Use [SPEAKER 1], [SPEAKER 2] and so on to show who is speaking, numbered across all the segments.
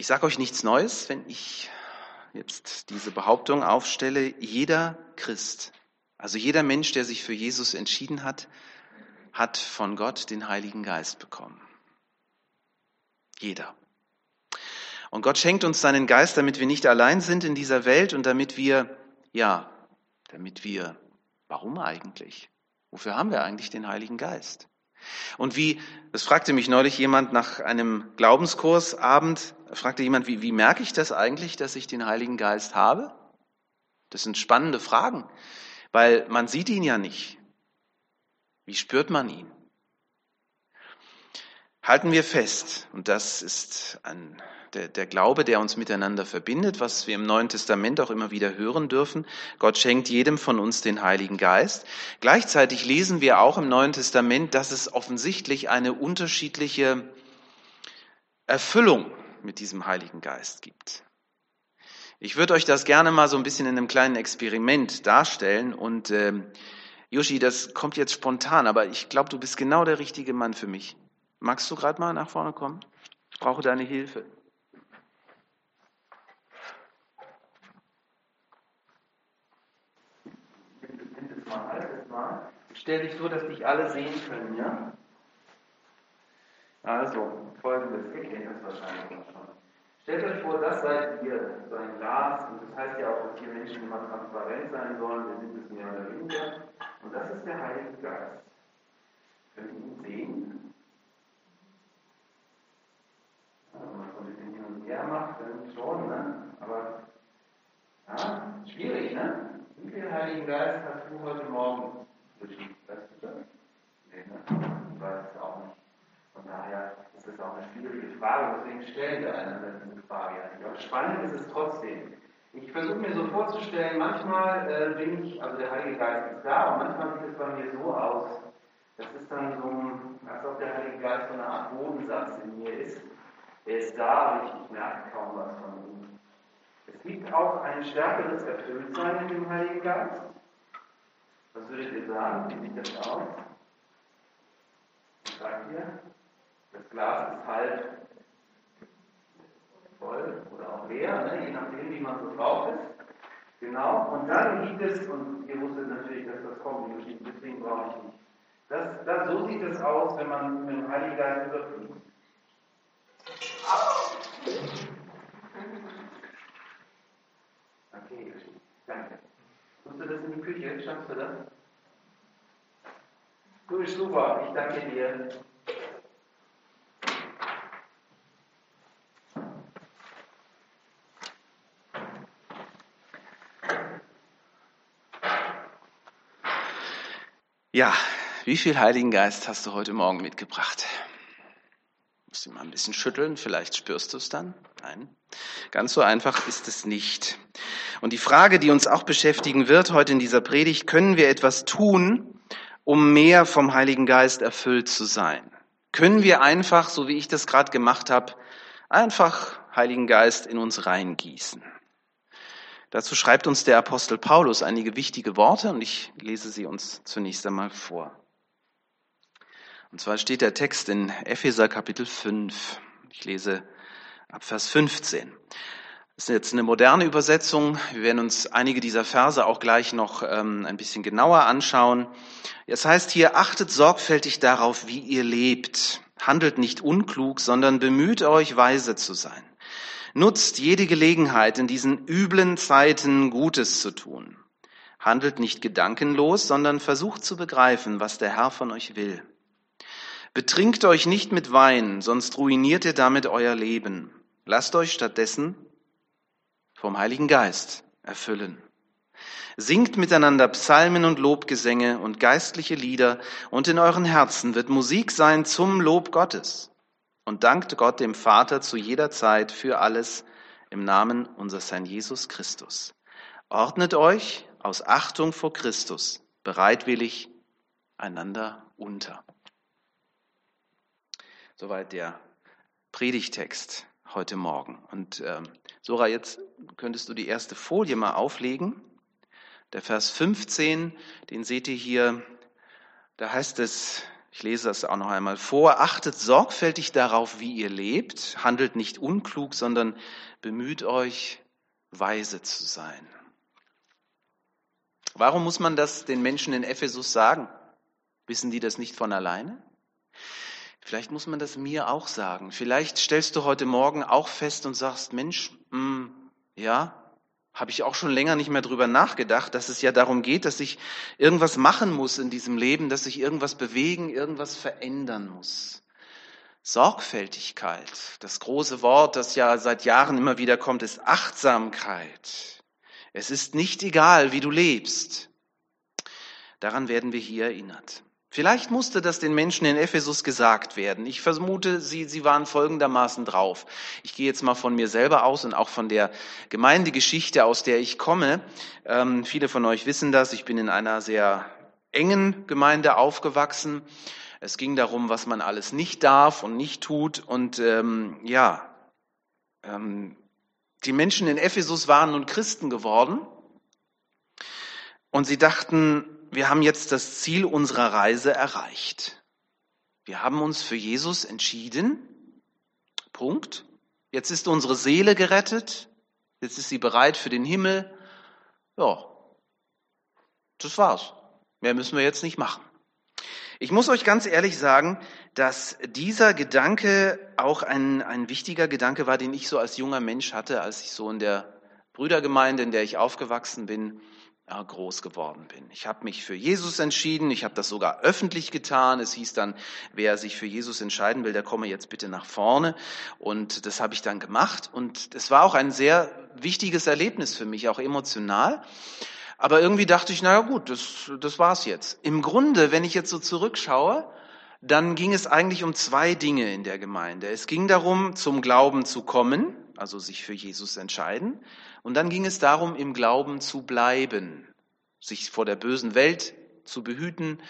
[SPEAKER 1] Ich sage euch nichts Neues, wenn ich jetzt diese Behauptung aufstelle. Jeder Christ, also jeder Mensch, der sich für Jesus entschieden hat, hat von Gott den Heiligen Geist bekommen. Jeder. Und Gott schenkt uns seinen Geist, damit wir nicht allein sind in dieser Welt und damit wir, ja, damit wir, warum eigentlich? Wofür haben wir eigentlich den Heiligen Geist? Und wie, das fragte mich neulich jemand nach einem Glaubenskursabend, fragte jemand, wie, wie merke ich das eigentlich, dass ich den Heiligen Geist habe? Das sind spannende Fragen, weil man sieht ihn ja nicht. Wie spürt man ihn? Halten wir fest, und das ist ein der, der Glaube, der uns miteinander verbindet, was wir im Neuen Testament auch immer wieder hören dürfen. Gott schenkt jedem von uns den Heiligen Geist. Gleichzeitig lesen wir auch im Neuen Testament, dass es offensichtlich eine unterschiedliche Erfüllung mit diesem Heiligen Geist gibt. Ich würde euch das gerne mal so ein bisschen in einem kleinen Experiment darstellen und äh, Yoshi, das kommt jetzt spontan, aber ich glaube, du bist genau der richtige Mann für mich. Magst du gerade mal nach vorne kommen? Ich brauche deine Hilfe. Mal, halt es mal. Stell dich so, dass dich alle sehen können, ja? Also, folgendes, ihr kennt das wahrscheinlich schon. Stellt euch vor, das seid ihr, so ein Glas, und das heißt ja auch, dass hier Menschen immer transparent sein sollen, wir sind es mehr oder weniger. Und das ist der Heilige Geist. Könnt ihr ihn sehen? Wenn man so ein bisschen hin und her macht, dann schon, ne? Aber, ja, schwierig, ne? Wie viel Heiligen Geist hast du heute Morgen geschickt? Weißt du das? Nee, ne? Ich weiß es auch nicht. Von daher ist das auch eine schwierige Frage, deswegen stellen wir einander diese Frage. Aber spannend ist es trotzdem. Ich versuche mir so vorzustellen, manchmal äh, bin ich, also der Heilige Geist ist da, und manchmal sieht es bei mir so aus, das ist dann so, als ob der Heilige Geist so eine Art Bodensatz in mir ist. Er ist da, aber ich, ich merke kaum was von ihm. Es gibt auch ein stärkeres Erfülltsein in dem Heiligen Geist. Was würdet ihr sagen? Wie sieht das aus? Was sagt ihr? Das Glas ist halb voll oder auch leer, ne? je nachdem, wie man so drauf ist. Genau, und dann gibt es, und ihr wusstet natürlich, dass das kommt, deswegen brauche ich nicht. Das, das, so sieht es aus, wenn man mit dem Heiligen Geist überfließt. Danke. Musst du das in die Küche? Schaffst du das? Gut, super. Ich danke dir. Ja, wie viel Heiligen Geist hast du heute Morgen mitgebracht? Musst du mal ein bisschen schütteln, vielleicht spürst du es dann. Nein, ganz so einfach ist es nicht. Und die Frage, die uns auch beschäftigen wird heute in dieser Predigt, können wir etwas tun, um mehr vom Heiligen Geist erfüllt zu sein? Können wir einfach, so wie ich das gerade gemacht habe, einfach Heiligen Geist in uns reingießen? Dazu schreibt uns der Apostel Paulus einige wichtige Worte und ich lese sie uns zunächst einmal vor. Und zwar steht der Text in Epheser Kapitel 5. Ich lese ab Vers 15. Das ist jetzt eine moderne Übersetzung. Wir werden uns einige dieser Verse auch gleich noch ähm, ein bisschen genauer anschauen. Es heißt hier, achtet sorgfältig darauf, wie ihr lebt. Handelt nicht unklug, sondern bemüht euch, weise zu sein. Nutzt jede Gelegenheit, in diesen üblen Zeiten Gutes zu tun. Handelt nicht gedankenlos, sondern versucht zu begreifen, was der Herr von euch will. Betrinkt euch nicht mit Wein, sonst ruiniert ihr damit euer Leben. Lasst euch stattdessen vom Heiligen Geist erfüllen. Singt miteinander Psalmen und Lobgesänge und geistliche Lieder, und in euren Herzen wird Musik sein zum Lob Gottes. Und dankt Gott dem Vater zu jeder Zeit für alles im Namen unseres Herrn Jesus Christus. Ordnet euch aus Achtung vor Christus bereitwillig einander unter. Soweit der Predigtext heute Morgen. Und ähm, Sora, jetzt könntest du die erste Folie mal auflegen. Der Vers 15, den seht ihr hier, da heißt es, Ich lese das auch noch einmal vor. Achtet sorgfältig darauf, wie ihr lebt. Handelt nicht unklug, sondern bemüht euch, weise zu sein. Warum muss man das den Menschen in Ephesus sagen? Wissen die das nicht von alleine? Vielleicht muss man das mir auch sagen. Vielleicht stellst du heute Morgen auch fest und sagst, Mensch, mh, hm, ja, habe ich auch schon länger nicht mehr drüber nachgedacht, dass es ja darum geht, dass ich irgendwas machen muss in diesem Leben, dass ich irgendwas bewegen, irgendwas verändern muss. Sorgfältigkeit, das große Wort, das ja seit Jahren immer wieder kommt, ist Achtsamkeit. Es ist nicht egal, wie du lebst. Daran werden wir hier erinnert. Vielleicht musste das den Menschen in Ephesus gesagt werden. Ich vermute, sie, sie waren folgendermaßen drauf. Ich gehe jetzt mal von mir selber aus und auch von der Gemeindegeschichte, aus der ich komme. Ähm, viele von euch wissen das. Ich bin in einer sehr engen Gemeinde aufgewachsen. Es ging darum, was man alles nicht darf und nicht tut. Und ähm, ja, ähm, die Menschen in Ephesus waren nun Christen geworden. Und sie dachten, wir haben jetzt das Ziel unserer Reise erreicht. Wir haben uns für Jesus entschieden. Punkt. Jetzt ist unsere Seele gerettet. Jetzt ist sie bereit für den Himmel. Ja, das war's. Mehr müssen wir jetzt nicht machen. Ich muss euch ganz ehrlich sagen, dass dieser Gedanke auch ein, ein wichtiger Gedanke war, den ich so als junger Mensch hatte, als ich so in der Brüdergemeinde, in der ich aufgewachsen bin, groß geworden bin. Ich habe mich für Jesus entschieden, ich habe das sogar öffentlich getan. Es hieß dann, wer sich für Jesus entscheiden will, der komme jetzt bitte nach vorne. Und das habe ich dann gemacht. Und es war auch ein sehr wichtiges Erlebnis für mich, auch emotional. Aber irgendwie dachte ich, naja gut, das, das war's jetzt. Im Grunde, wenn ich jetzt so zurückschaue, dann ging es eigentlich um zwei Dinge in der Gemeinde. Es ging darum, zum Glauben zu kommen, also sich für Jesus entscheiden. Und dann ging es darum, im Glauben zu bleiben, sich vor der bösen Welt zu behüten,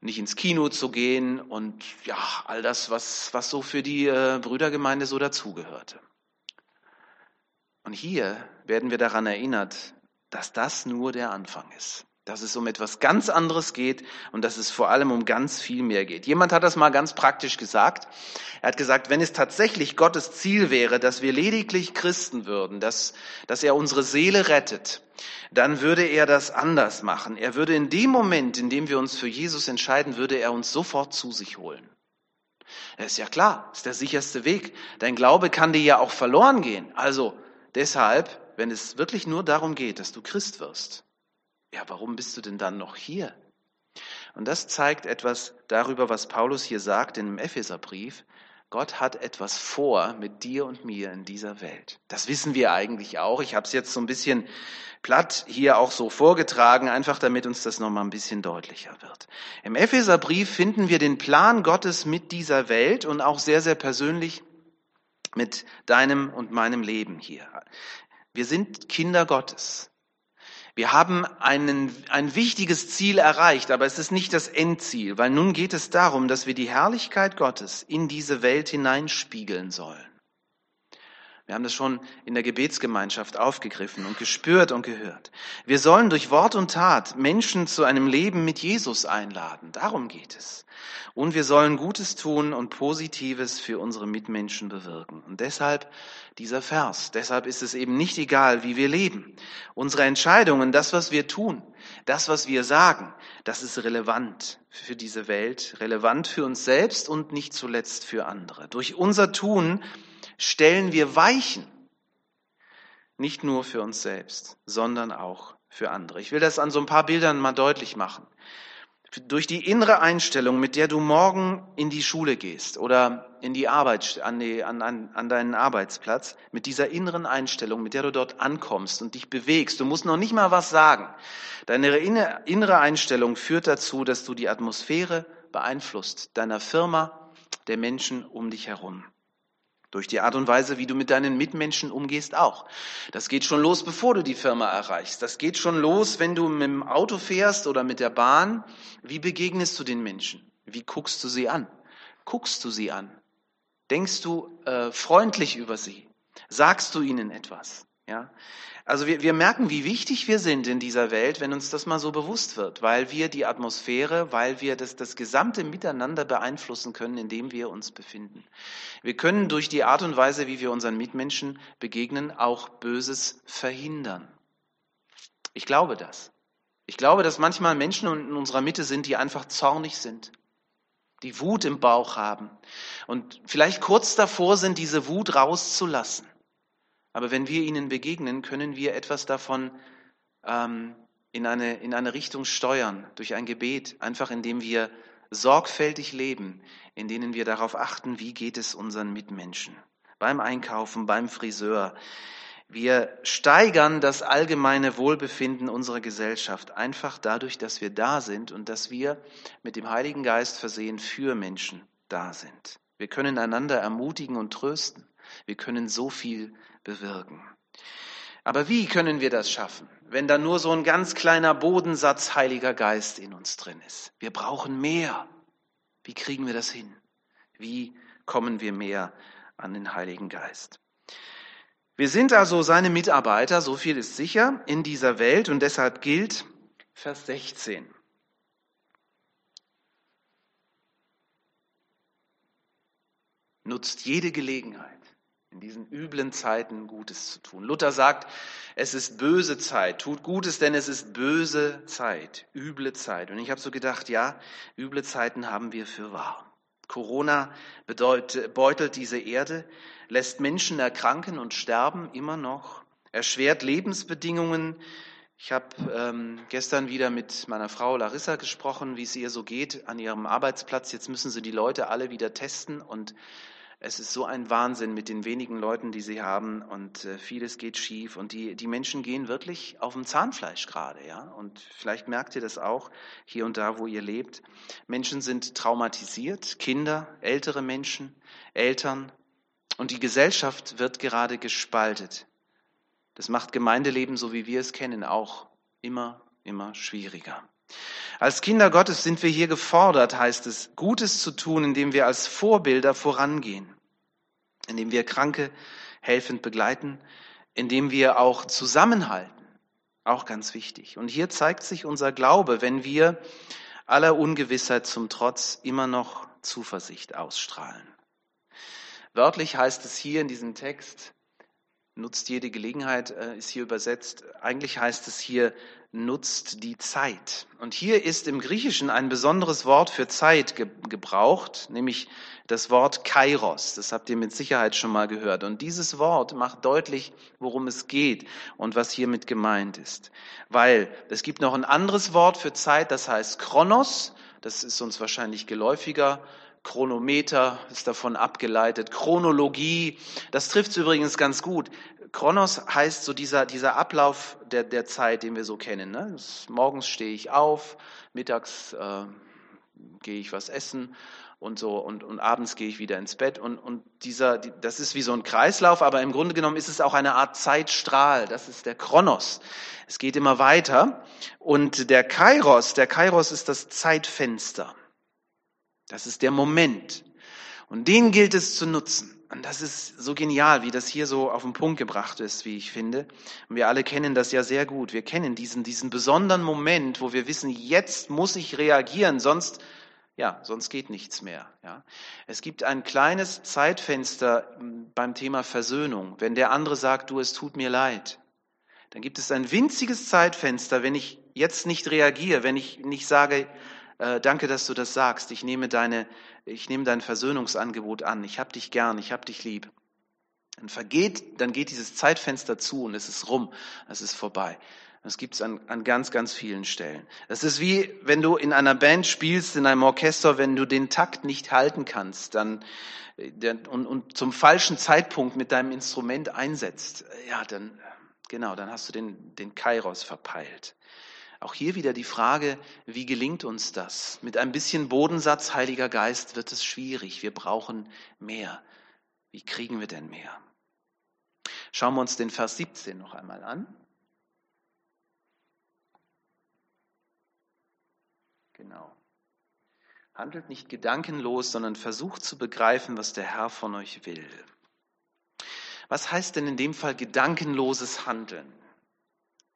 [SPEAKER 1] nicht ins Kino zu gehen und ja, all das, was, was so für die äh, Brüdergemeinde so dazugehörte. Und hier werden wir daran erinnert, dass das nur der Anfang ist dass es um etwas ganz anderes geht und dass es vor allem um ganz viel mehr geht. Jemand hat das mal ganz praktisch gesagt. Er hat gesagt, wenn es tatsächlich Gottes Ziel wäre, dass wir lediglich Christen würden, dass, dass er unsere Seele rettet, dann würde er das anders machen. Er würde in dem Moment, in dem wir uns für Jesus entscheiden, würde er uns sofort zu sich holen. Das ist ja klar, ist der sicherste Weg. Dein Glaube kann dir ja auch verloren gehen. Also deshalb, wenn es wirklich nur darum geht, dass du Christ wirst, ja, warum bist du denn dann noch hier? Und das zeigt etwas darüber, was Paulus hier sagt in dem Epheserbrief. Gott hat etwas vor mit dir und mir in dieser Welt. Das wissen wir eigentlich auch. Ich habe es jetzt so ein bisschen platt hier auch so vorgetragen, einfach damit uns das nochmal ein bisschen deutlicher wird. Im Epheserbrief finden wir den Plan Gottes mit dieser Welt und auch sehr, sehr persönlich mit deinem und meinem Leben hier. Wir sind Kinder Gottes. Wir haben einen, ein wichtiges Ziel erreicht, aber es ist nicht das Endziel, weil nun geht es darum, dass wir die Herrlichkeit Gottes in diese Welt hineinspiegeln sollen. Wir haben das schon in der Gebetsgemeinschaft aufgegriffen und gespürt und gehört. Wir sollen durch Wort und Tat Menschen zu einem Leben mit Jesus einladen. Darum geht es. Und wir sollen Gutes tun und Positives für unsere Mitmenschen bewirken. Und deshalb dieser Vers. Deshalb ist es eben nicht egal, wie wir leben. Unsere Entscheidungen, das, was wir tun, das, was wir sagen, das ist relevant für diese Welt, relevant für uns selbst und nicht zuletzt für andere. Durch unser Tun stellen wir Weichen. Nicht nur für uns selbst, sondern auch für andere. Ich will das an so ein paar Bildern mal deutlich machen durch die innere Einstellung, mit der du morgen in die Schule gehst oder in die Arbeit, an, die, an, an, an deinen Arbeitsplatz, mit dieser inneren Einstellung, mit der du dort ankommst und dich bewegst, du musst noch nicht mal was sagen. Deine innere Einstellung führt dazu, dass du die Atmosphäre beeinflusst, deiner Firma, der Menschen um dich herum. Durch die Art und Weise, wie du mit deinen Mitmenschen umgehst, auch. Das geht schon los, bevor du die Firma erreichst. Das geht schon los, wenn du mit dem Auto fährst oder mit der Bahn. Wie begegnest du den Menschen? Wie guckst du sie an? Guckst du sie an? Denkst du äh, freundlich über sie? Sagst du ihnen etwas? Ja? Also wir, wir merken, wie wichtig wir sind in dieser Welt, wenn uns das mal so bewusst wird, weil wir die Atmosphäre, weil wir das, das gesamte Miteinander beeinflussen können, in dem wir uns befinden. Wir können durch die Art und Weise, wie wir unseren Mitmenschen begegnen, auch Böses verhindern. Ich glaube das. Ich glaube, dass manchmal Menschen in unserer Mitte sind, die einfach zornig sind, die Wut im Bauch haben und vielleicht kurz davor sind, diese Wut rauszulassen. Aber wenn wir ihnen begegnen, können wir etwas davon ähm, in, eine, in eine Richtung steuern, durch ein Gebet, einfach indem wir sorgfältig leben, in denen wir darauf achten, wie geht es unseren Mitmenschen. Beim Einkaufen, beim Friseur. Wir steigern das allgemeine Wohlbefinden unserer Gesellschaft einfach dadurch, dass wir da sind und dass wir mit dem Heiligen Geist versehen für Menschen da sind. Wir können einander ermutigen und trösten. Wir können so viel bewirken. Aber wie können wir das schaffen, wenn da nur so ein ganz kleiner Bodensatz Heiliger Geist in uns drin ist? Wir brauchen mehr. Wie kriegen wir das hin? Wie kommen wir mehr an den Heiligen Geist? Wir sind also seine Mitarbeiter, so viel ist sicher, in dieser Welt und deshalb gilt Vers 16. Nutzt jede Gelegenheit in diesen üblen Zeiten Gutes zu tun. Luther sagt, es ist böse Zeit, tut Gutes, denn es ist böse Zeit, üble Zeit. Und ich habe so gedacht, ja, üble Zeiten haben wir für wahr. Corona bedeutet, beutelt diese Erde, lässt Menschen erkranken und sterben immer noch, erschwert Lebensbedingungen. Ich habe ähm, gestern wieder mit meiner Frau Larissa gesprochen, wie es ihr so geht an ihrem Arbeitsplatz. Jetzt müssen sie die Leute alle wieder testen und es ist so ein Wahnsinn mit den wenigen Leuten, die sie haben und äh, vieles geht schief und die, die Menschen gehen wirklich auf dem Zahnfleisch gerade, ja. Und vielleicht merkt ihr das auch hier und da, wo ihr lebt. Menschen sind traumatisiert, Kinder, ältere Menschen, Eltern und die Gesellschaft wird gerade gespaltet. Das macht Gemeindeleben, so wie wir es kennen, auch immer, immer schwieriger. Als Kinder Gottes sind wir hier gefordert, heißt es, Gutes zu tun, indem wir als Vorbilder vorangehen, indem wir Kranke helfend begleiten, indem wir auch zusammenhalten. Auch ganz wichtig. Und hier zeigt sich unser Glaube, wenn wir aller Ungewissheit zum Trotz immer noch Zuversicht ausstrahlen. Wörtlich heißt es hier in diesem Text, nutzt jede Gelegenheit, äh, ist hier übersetzt. Eigentlich heißt es hier, nutzt die Zeit. Und hier ist im Griechischen ein besonderes Wort für Zeit ge gebraucht, nämlich das Wort Kairos. Das habt ihr mit Sicherheit schon mal gehört. Und dieses Wort macht deutlich, worum es geht und was hiermit gemeint ist. Weil es gibt noch ein anderes Wort für Zeit, das heißt Chronos. Das ist uns wahrscheinlich geläufiger. Chronometer ist davon abgeleitet, Chronologie, das trifft es übrigens ganz gut. Chronos heißt so dieser, dieser Ablauf der, der Zeit, den wir so kennen. Ne? Morgens stehe ich auf, mittags äh, gehe ich was essen und so und, und abends gehe ich wieder ins Bett und, und dieser, das ist wie so ein Kreislauf, aber im Grunde genommen ist es auch eine Art Zeitstrahl. Das ist der Chronos. Es geht immer weiter und der Kairos, der Kairos ist das Zeitfenster. Das ist der Moment. Und den gilt es zu nutzen. Und das ist so genial, wie das hier so auf den Punkt gebracht ist, wie ich finde. Und wir alle kennen das ja sehr gut. Wir kennen diesen, diesen besonderen Moment, wo wir wissen, jetzt muss ich reagieren, sonst, ja, sonst geht nichts mehr. Ja. Es gibt ein kleines Zeitfenster beim Thema Versöhnung. Wenn der andere sagt, du, es tut mir leid, dann gibt es ein winziges Zeitfenster, wenn ich jetzt nicht reagiere, wenn ich nicht sage, äh, danke, dass du das sagst. Ich nehme, deine, ich nehme dein Versöhnungsangebot an. Ich habe dich gern, ich habe dich lieb. Dann vergeht, dann geht dieses Zeitfenster zu und es ist rum, es ist vorbei. Das gibt es an, an ganz, ganz vielen Stellen. Das ist wie, wenn du in einer Band spielst, in einem Orchester, wenn du den Takt nicht halten kannst, dann und, und zum falschen Zeitpunkt mit deinem Instrument einsetzt, ja, dann genau, dann hast du den, den Kairos verpeilt. Auch hier wieder die Frage, wie gelingt uns das? Mit ein bisschen Bodensatz, Heiliger Geist, wird es schwierig. Wir brauchen mehr. Wie kriegen wir denn mehr? Schauen wir uns den Vers 17 noch einmal an. Genau. Handelt nicht gedankenlos, sondern versucht zu begreifen, was der Herr von euch will. Was heißt denn in dem Fall gedankenloses Handeln?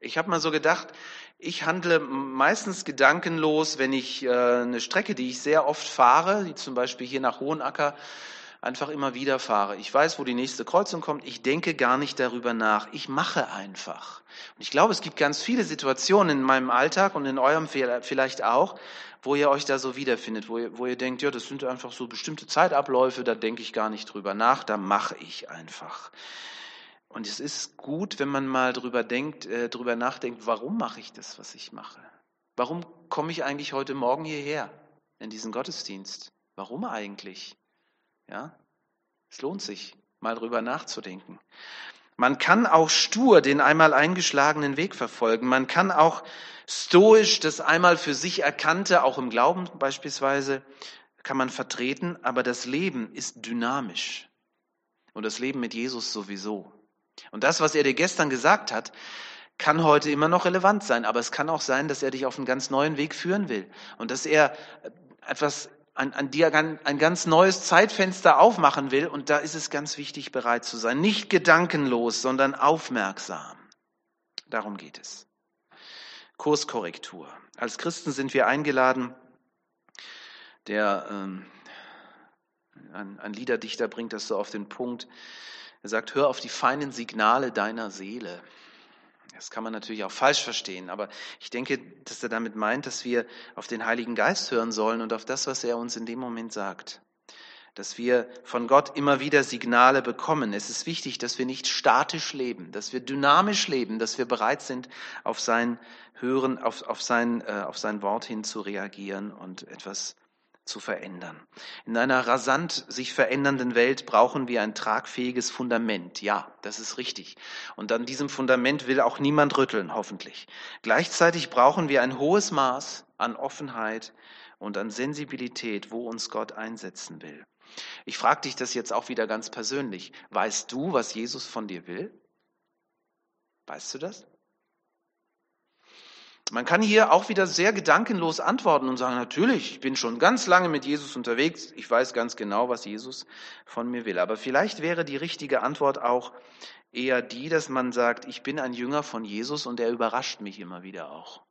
[SPEAKER 1] Ich habe mal so gedacht, ich handle meistens gedankenlos, wenn ich äh, eine Strecke, die ich sehr oft fahre, die zum Beispiel hier nach Hohenacker, einfach immer wieder fahre. Ich weiß, wo die nächste Kreuzung kommt. Ich denke gar nicht darüber nach. Ich mache einfach. Und ich glaube, es gibt ganz viele Situationen in meinem Alltag und in eurem vielleicht auch, wo ihr euch da so wiederfindet, wo ihr, wo ihr denkt, ja, das sind einfach so bestimmte Zeitabläufe, da denke ich gar nicht drüber nach, da mache ich einfach. Und es ist gut, wenn man mal drüber denkt, äh, drüber nachdenkt, warum mache ich das, was ich mache? Warum komme ich eigentlich heute Morgen hierher in diesen Gottesdienst? Warum eigentlich? Ja, es lohnt sich, mal drüber nachzudenken. Man kann auch stur den einmal eingeschlagenen Weg verfolgen. Man kann auch stoisch das einmal für sich erkannte, auch im Glauben beispielsweise, kann man vertreten. Aber das Leben ist dynamisch. Und das Leben mit Jesus sowieso. Und das, was er dir gestern gesagt hat, kann heute immer noch relevant sein. Aber es kann auch sein, dass er dich auf einen ganz neuen Weg führen will. Und dass er etwas an, an dir ein, ein ganz neues Zeitfenster aufmachen will. Und da ist es ganz wichtig, bereit zu sein. Nicht gedankenlos, sondern aufmerksam. Darum geht es. Kurskorrektur. Als Christen sind wir eingeladen, der ähm, ein, ein Liederdichter bringt das so auf den Punkt. Er sagt, hör auf die feinen Signale deiner Seele. Das kann man natürlich auch falsch verstehen, aber ich denke, dass er damit meint, dass wir auf den Heiligen Geist hören sollen und auf das, was er uns in dem Moment sagt. Dass wir von Gott immer wieder Signale bekommen. Es ist wichtig, dass wir nicht statisch leben, dass wir dynamisch leben, dass wir bereit sind, auf sein Hören, auf, auf, sein, äh, auf sein Wort hin zu reagieren und etwas zu verändern. In einer rasant sich verändernden Welt brauchen wir ein tragfähiges Fundament. Ja, das ist richtig. Und an diesem Fundament will auch niemand rütteln, hoffentlich. Gleichzeitig brauchen wir ein hohes Maß an Offenheit und an Sensibilität, wo uns Gott einsetzen will. Ich frage dich das jetzt auch wieder ganz persönlich. Weißt du, was Jesus von dir will? Weißt du das? Man kann hier auch wieder sehr gedankenlos antworten und sagen, natürlich, ich bin schon ganz lange mit Jesus unterwegs, ich weiß ganz genau, was Jesus von mir will. Aber vielleicht wäre die richtige Antwort auch eher die, dass man sagt, ich bin ein Jünger von Jesus und er überrascht mich immer wieder auch.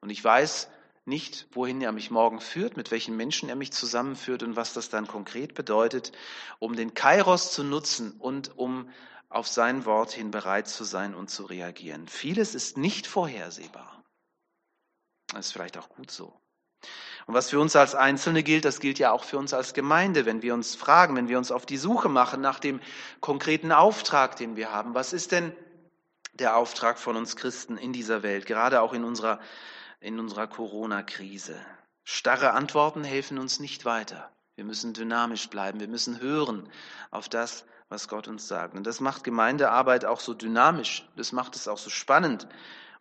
[SPEAKER 1] Und ich weiß nicht, wohin er mich morgen führt, mit welchen Menschen er mich zusammenführt und was das dann konkret bedeutet, um den Kairos zu nutzen und um auf sein Wort hin bereit zu sein und zu reagieren. Vieles ist nicht vorhersehbar. Das ist vielleicht auch gut so. Und was für uns als Einzelne gilt, das gilt ja auch für uns als Gemeinde, wenn wir uns fragen, wenn wir uns auf die Suche machen nach dem konkreten Auftrag, den wir haben. Was ist denn der Auftrag von uns Christen in dieser Welt, gerade auch in unserer, in unserer Corona-Krise? Starre Antworten helfen uns nicht weiter. Wir müssen dynamisch bleiben. Wir müssen hören auf das, was Gott uns sagt. Und das macht Gemeindearbeit auch so dynamisch. Das macht es auch so spannend.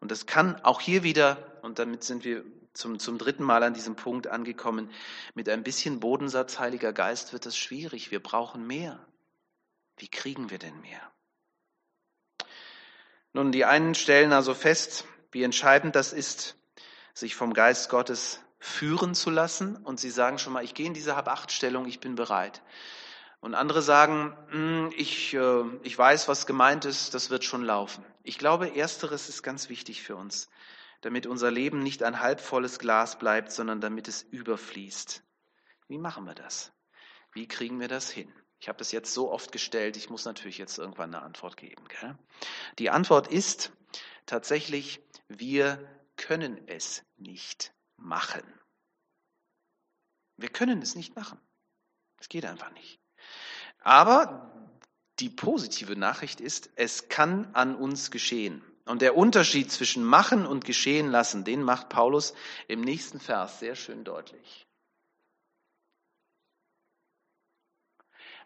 [SPEAKER 1] Und das kann auch hier wieder, und damit sind wir zum, zum dritten Mal an diesem Punkt angekommen, mit ein bisschen Bodensatz Heiliger Geist wird das schwierig. Wir brauchen mehr. Wie kriegen wir denn mehr? Nun, die einen stellen also fest, wie entscheidend das ist, sich vom Geist Gottes führen zu lassen. Und sie sagen schon mal, ich gehe in diese Hab-Acht-Stellung, ich bin bereit. Und andere sagen, hm, ich, äh, ich weiß, was gemeint ist, das wird schon laufen. Ich glaube, ersteres ist ganz wichtig für uns, damit unser Leben nicht ein halbvolles Glas bleibt, sondern damit es überfließt. Wie machen wir das? Wie kriegen wir das hin? Ich habe das jetzt so oft gestellt, ich muss natürlich jetzt irgendwann eine Antwort geben. Gell? Die Antwort ist tatsächlich, wir können es nicht machen. Wir können es nicht machen. Es geht einfach nicht. Aber die positive Nachricht ist, es kann an uns geschehen. Und der Unterschied zwischen machen und geschehen lassen, den macht Paulus im nächsten Vers sehr schön deutlich.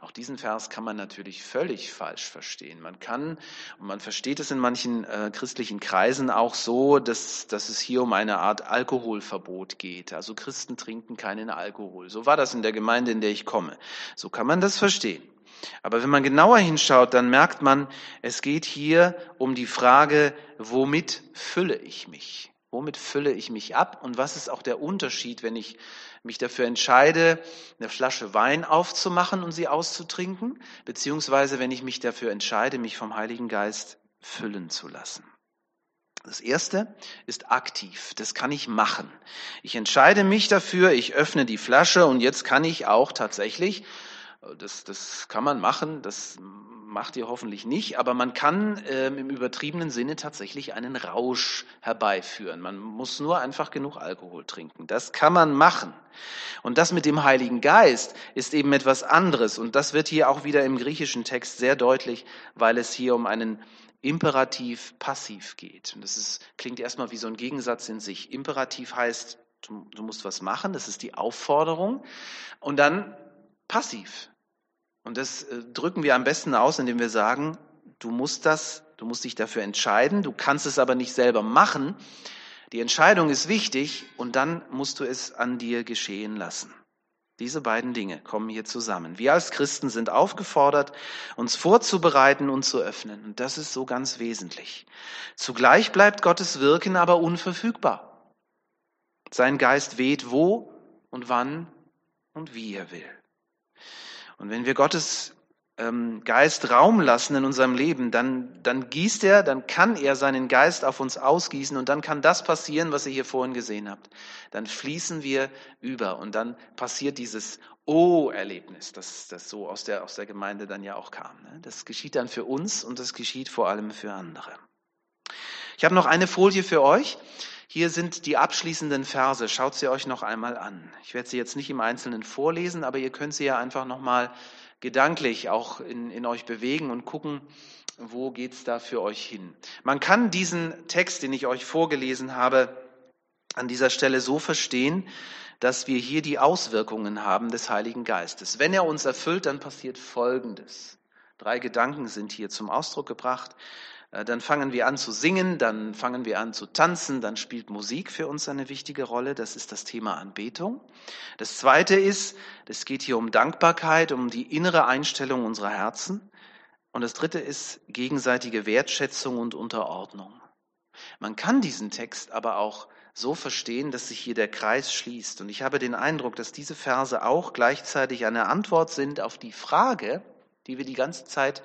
[SPEAKER 1] Auch diesen Vers kann man natürlich völlig falsch verstehen. Man kann, und man versteht es in manchen äh, christlichen Kreisen auch so, dass, dass es hier um eine Art Alkoholverbot geht. Also Christen trinken keinen Alkohol. So war das in der Gemeinde, in der ich komme. So kann man das verstehen. Aber wenn man genauer hinschaut, dann merkt man, es geht hier um die Frage, womit fülle ich mich? Womit fülle ich mich ab? Und was ist auch der Unterschied, wenn ich mich dafür entscheide, eine Flasche Wein aufzumachen und sie auszutrinken, beziehungsweise wenn ich mich dafür entscheide, mich vom Heiligen Geist füllen zu lassen? Das erste ist aktiv. Das kann ich machen. Ich entscheide mich dafür, ich öffne die Flasche und jetzt kann ich auch tatsächlich, das, das kann man machen, das macht ihr hoffentlich nicht, aber man kann ähm, im übertriebenen Sinne tatsächlich einen Rausch herbeiführen. Man muss nur einfach genug Alkohol trinken. Das kann man machen. Und das mit dem Heiligen Geist ist eben etwas anderes. Und das wird hier auch wieder im griechischen Text sehr deutlich, weil es hier um einen Imperativ-Passiv geht. Und das ist, klingt erstmal wie so ein Gegensatz in sich. Imperativ heißt, du, du musst was machen, das ist die Aufforderung. Und dann passiv. Und das äh, drücken wir am besten aus, indem wir sagen, du musst das, du musst dich dafür entscheiden, du kannst es aber nicht selber machen. Die Entscheidung ist wichtig und dann musst du es an dir geschehen lassen. Diese beiden Dinge kommen hier zusammen. Wir als Christen sind aufgefordert, uns vorzubereiten und zu öffnen. Und das ist so ganz wesentlich. Zugleich bleibt Gottes Wirken aber unverfügbar. Sein Geist weht wo und wann und wie er will. Und wenn wir Gottes ähm, Geist Raum lassen in unserem Leben, dann, dann gießt er, dann kann er seinen Geist auf uns ausgießen und dann kann das passieren, was ihr hier vorhin gesehen habt. Dann fließen wir über und dann passiert dieses Oh-Erlebnis, das, das so aus der, aus der Gemeinde dann ja auch kam. Ne? Das geschieht dann für uns und das geschieht vor allem für andere. Ich habe noch eine Folie für euch. Hier sind die abschließenden Verse. Schaut sie euch noch einmal an. Ich werde sie jetzt nicht im Einzelnen vorlesen, aber ihr könnt sie ja einfach noch mal gedanklich auch in, in euch bewegen und gucken, wo geht's da für euch hin. Man kann diesen Text, den ich euch vorgelesen habe, an dieser Stelle so verstehen, dass wir hier die Auswirkungen haben des Heiligen Geistes. Wenn er uns erfüllt, dann passiert Folgendes. Drei Gedanken sind hier zum Ausdruck gebracht. Äh, dann fangen wir an zu singen, dann fangen wir an zu tanzen, dann spielt Musik für uns eine wichtige Rolle. Das ist das Thema Anbetung. Das zweite ist, es geht hier um Dankbarkeit, um die innere Einstellung unserer Herzen. Und das dritte ist gegenseitige Wertschätzung und Unterordnung. Man kann diesen Text aber auch so verstehen, dass sich hier der Kreis schließt. Und ich habe den Eindruck, dass diese Verse auch gleichzeitig eine Antwort sind auf die Frage, die wir die ganze Zeit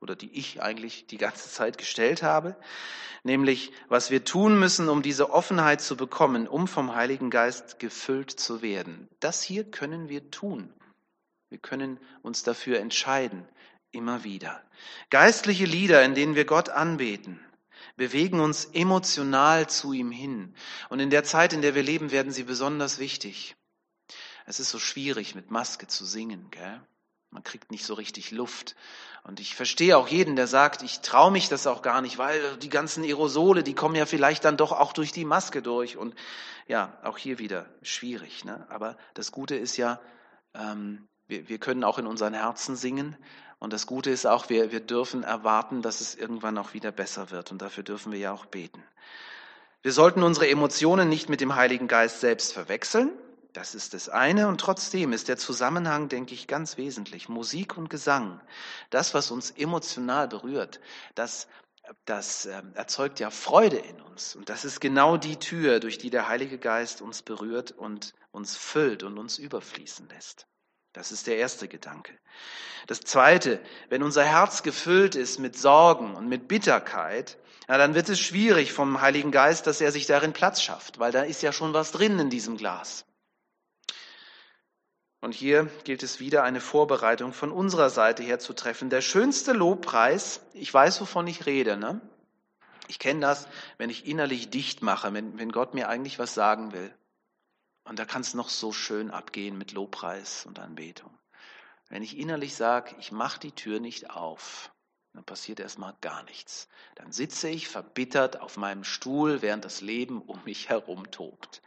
[SPEAKER 1] oder die ich eigentlich die ganze Zeit gestellt habe, nämlich was wir tun müssen, um diese Offenheit zu bekommen, um vom Heiligen Geist gefüllt zu werden. Das hier können wir tun. Wir können uns dafür entscheiden, immer wieder. Geistliche Lieder, in denen wir Gott anbeten, bewegen uns emotional zu ihm hin. Und in der Zeit, in der wir leben, werden sie besonders wichtig. Es ist so schwierig, mit Maske zu singen. Gell? Man kriegt nicht so richtig Luft. Und ich verstehe auch jeden, der sagt, ich traue mich das auch gar nicht, weil die ganzen Aerosole, die kommen ja vielleicht dann doch auch durch die Maske durch. Und ja, auch hier wieder schwierig. Ne? Aber das Gute ist ja, ähm, wir, wir können auch in unseren Herzen singen. Und das Gute ist auch, wir, wir dürfen erwarten, dass es irgendwann auch wieder besser wird. Und dafür dürfen wir ja auch beten. Wir sollten unsere Emotionen nicht mit dem Heiligen Geist selbst verwechseln. Das ist das eine und trotzdem ist der Zusammenhang, denke ich, ganz wesentlich. Musik und Gesang, das, was uns emotional berührt, das, das äh, erzeugt ja Freude in uns. Und das ist genau die Tür, durch die der Heilige Geist uns berührt und uns füllt und uns überfließen lässt. Das ist der erste Gedanke. Das zweite, wenn unser Herz gefüllt ist mit Sorgen und mit Bitterkeit, ja, dann wird es schwierig vom Heiligen Geist, dass er sich darin Platz schafft, weil da ist ja schon was drin in diesem Glas. Und hier gilt es wieder, eine Vorbereitung von unserer Seite her zu treffen. Der schönste Lobpreis, ich weiß, wovon ich rede, ne? Ich kenne das, wenn ich innerlich dicht mache, wenn, wenn Gott mir eigentlich was sagen will. Und da kann es noch so schön abgehen mit Lobpreis und Anbetung. Wenn ich innerlich sage, ich mache die Tür nicht auf, dann passiert erstmal gar nichts. Dann sitze ich verbittert auf meinem Stuhl, während das Leben um mich herum tobt.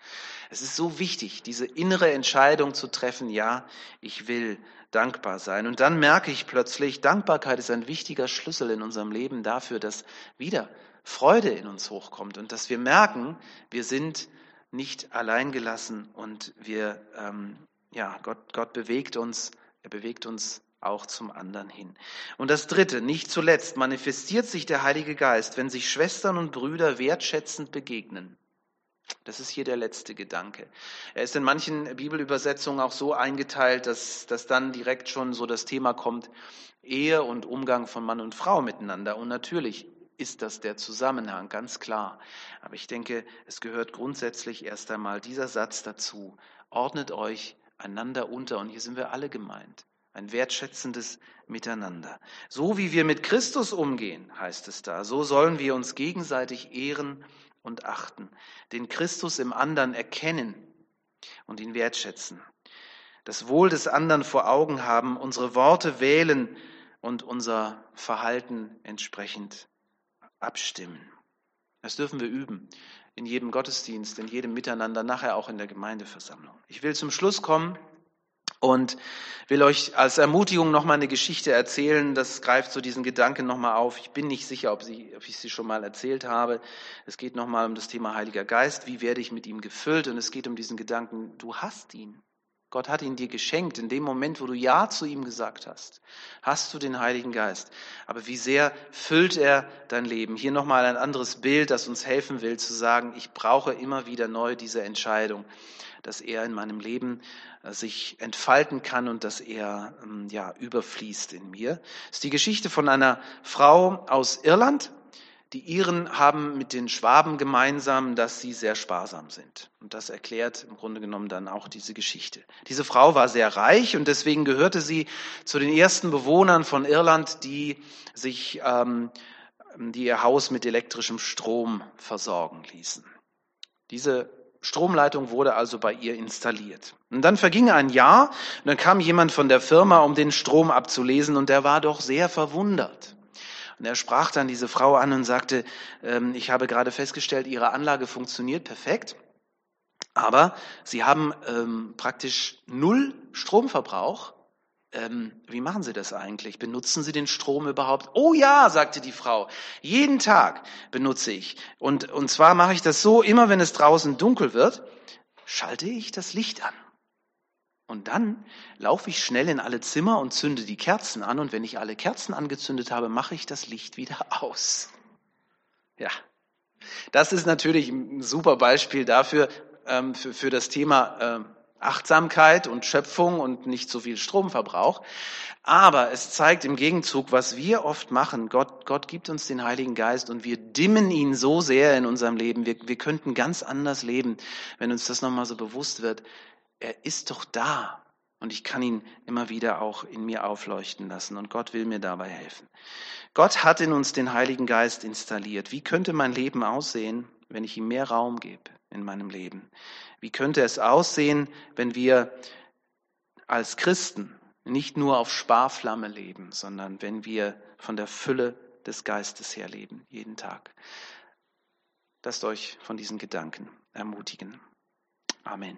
[SPEAKER 1] Es ist so wichtig, diese innere Entscheidung zu treffen, ja, ich will dankbar sein. Und dann merke ich plötzlich, Dankbarkeit ist ein wichtiger Schlüssel in unserem Leben dafür, dass wieder Freude in uns hochkommt und dass wir merken, wir sind nicht alleingelassen und wir, ähm, ja, Gott, Gott bewegt uns, er bewegt uns auch zum anderen hin. Und das Dritte, nicht zuletzt, manifestiert sich der Heilige Geist, wenn sich Schwestern und Brüder wertschätzend begegnen. Das ist hier der letzte Gedanke. Er ist in manchen Bibelübersetzungen auch so eingeteilt, dass, dass dann direkt schon so das Thema kommt, Ehe und Umgang von Mann und Frau miteinander. Und natürlich ist das der Zusammenhang, ganz klar. Aber ich denke, es gehört grundsätzlich erst einmal dieser Satz dazu. Ordnet euch einander unter. Und hier sind wir alle gemeint. Ein wertschätzendes Miteinander. So wie wir mit Christus umgehen, heißt es da, so sollen wir uns gegenseitig ehren und achten, den Christus im anderen erkennen und ihn wertschätzen, das Wohl des anderen vor Augen haben, unsere Worte wählen und unser Verhalten entsprechend abstimmen. Das dürfen wir üben in jedem Gottesdienst, in jedem Miteinander, nachher auch in der Gemeindeversammlung. Ich will zum Schluss kommen und will euch als Ermutigung nochmal eine Geschichte erzählen. Das greift so diesen Gedanken nochmal auf. Ich bin nicht sicher, ob, sie, ob ich sie schon mal erzählt habe. Es geht nochmal um das Thema Heiliger Geist. Wie werde ich mit ihm gefüllt? Und es geht um diesen Gedanken, du hast ihn. Gott hat ihn dir geschenkt. In dem Moment, wo du Ja zu ihm gesagt hast, hast du den Heiligen Geist. Aber wie sehr füllt er dein Leben? Hier nochmal ein anderes Bild, das uns helfen will, zu sagen, ich brauche immer wieder neu diese Entscheidung dass er in meinem Leben sich entfalten kann und dass er ähm, ja überfließt in mir. Das ist die Geschichte von einer Frau aus Irland. Die Iren haben mit den Schwaben gemeinsam, dass sie sehr sparsam sind. Und das erklärt im Grunde genommen dann auch diese Geschichte. Diese Frau war sehr reich und deswegen gehörte sie zu den ersten Bewohnern von Irland, die sich, ähm, die ihr Haus mit elektrischem Strom versorgen ließen. Diese Stromleitung wurde also bei ihr installiert. Und dann verging ein Jahr und dann kam jemand von der Firma, um den Strom abzulesen und der war doch sehr verwundert. Und er sprach dann diese Frau an und sagte, ähm, ich habe gerade festgestellt, Ihre Anlage funktioniert perfekt, aber Sie haben ähm, praktisch null Stromverbrauch ähm, wie machen Sie das eigentlich? Benutzen Sie den Strom überhaupt? Oh ja, sagte die Frau, jeden Tag benutze ich. Und, und zwar mache ich das so, immer wenn es draußen dunkel wird, schalte ich das Licht an. Und dann laufe ich schnell in alle Zimmer und zünde die Kerzen an. Und wenn ich alle Kerzen angezündet habe, mache ich das Licht wieder aus. Ja, das ist natürlich ein super Beispiel dafür, ähm, für, für das Thema ähm, Achtsamkeit und Schöpfung und nicht so viel Stromverbrauch. Aber es zeigt im Gegenzug, was wir oft machen. Gott, Gott gibt uns den Heiligen Geist und wir dimmen ihn so sehr in unserem Leben. Wir, wir könnten ganz anders leben, wenn uns das nochmal so bewusst wird. Er ist doch da und ich kann ihn immer wieder auch in mir aufleuchten lassen und Gott will mir dabei helfen. Gott hat in uns den Heiligen Geist installiert. Wie könnte mein Leben aussehen, wenn ich ihm mehr Raum gebe in meinem Leben? Wie könnte es aussehen, wenn wir als Christen nicht nur auf Sparflamme leben, sondern wenn wir von der Fülle des Geistes her leben, jeden Tag? Lasst euch von diesen Gedanken ermutigen. Amen.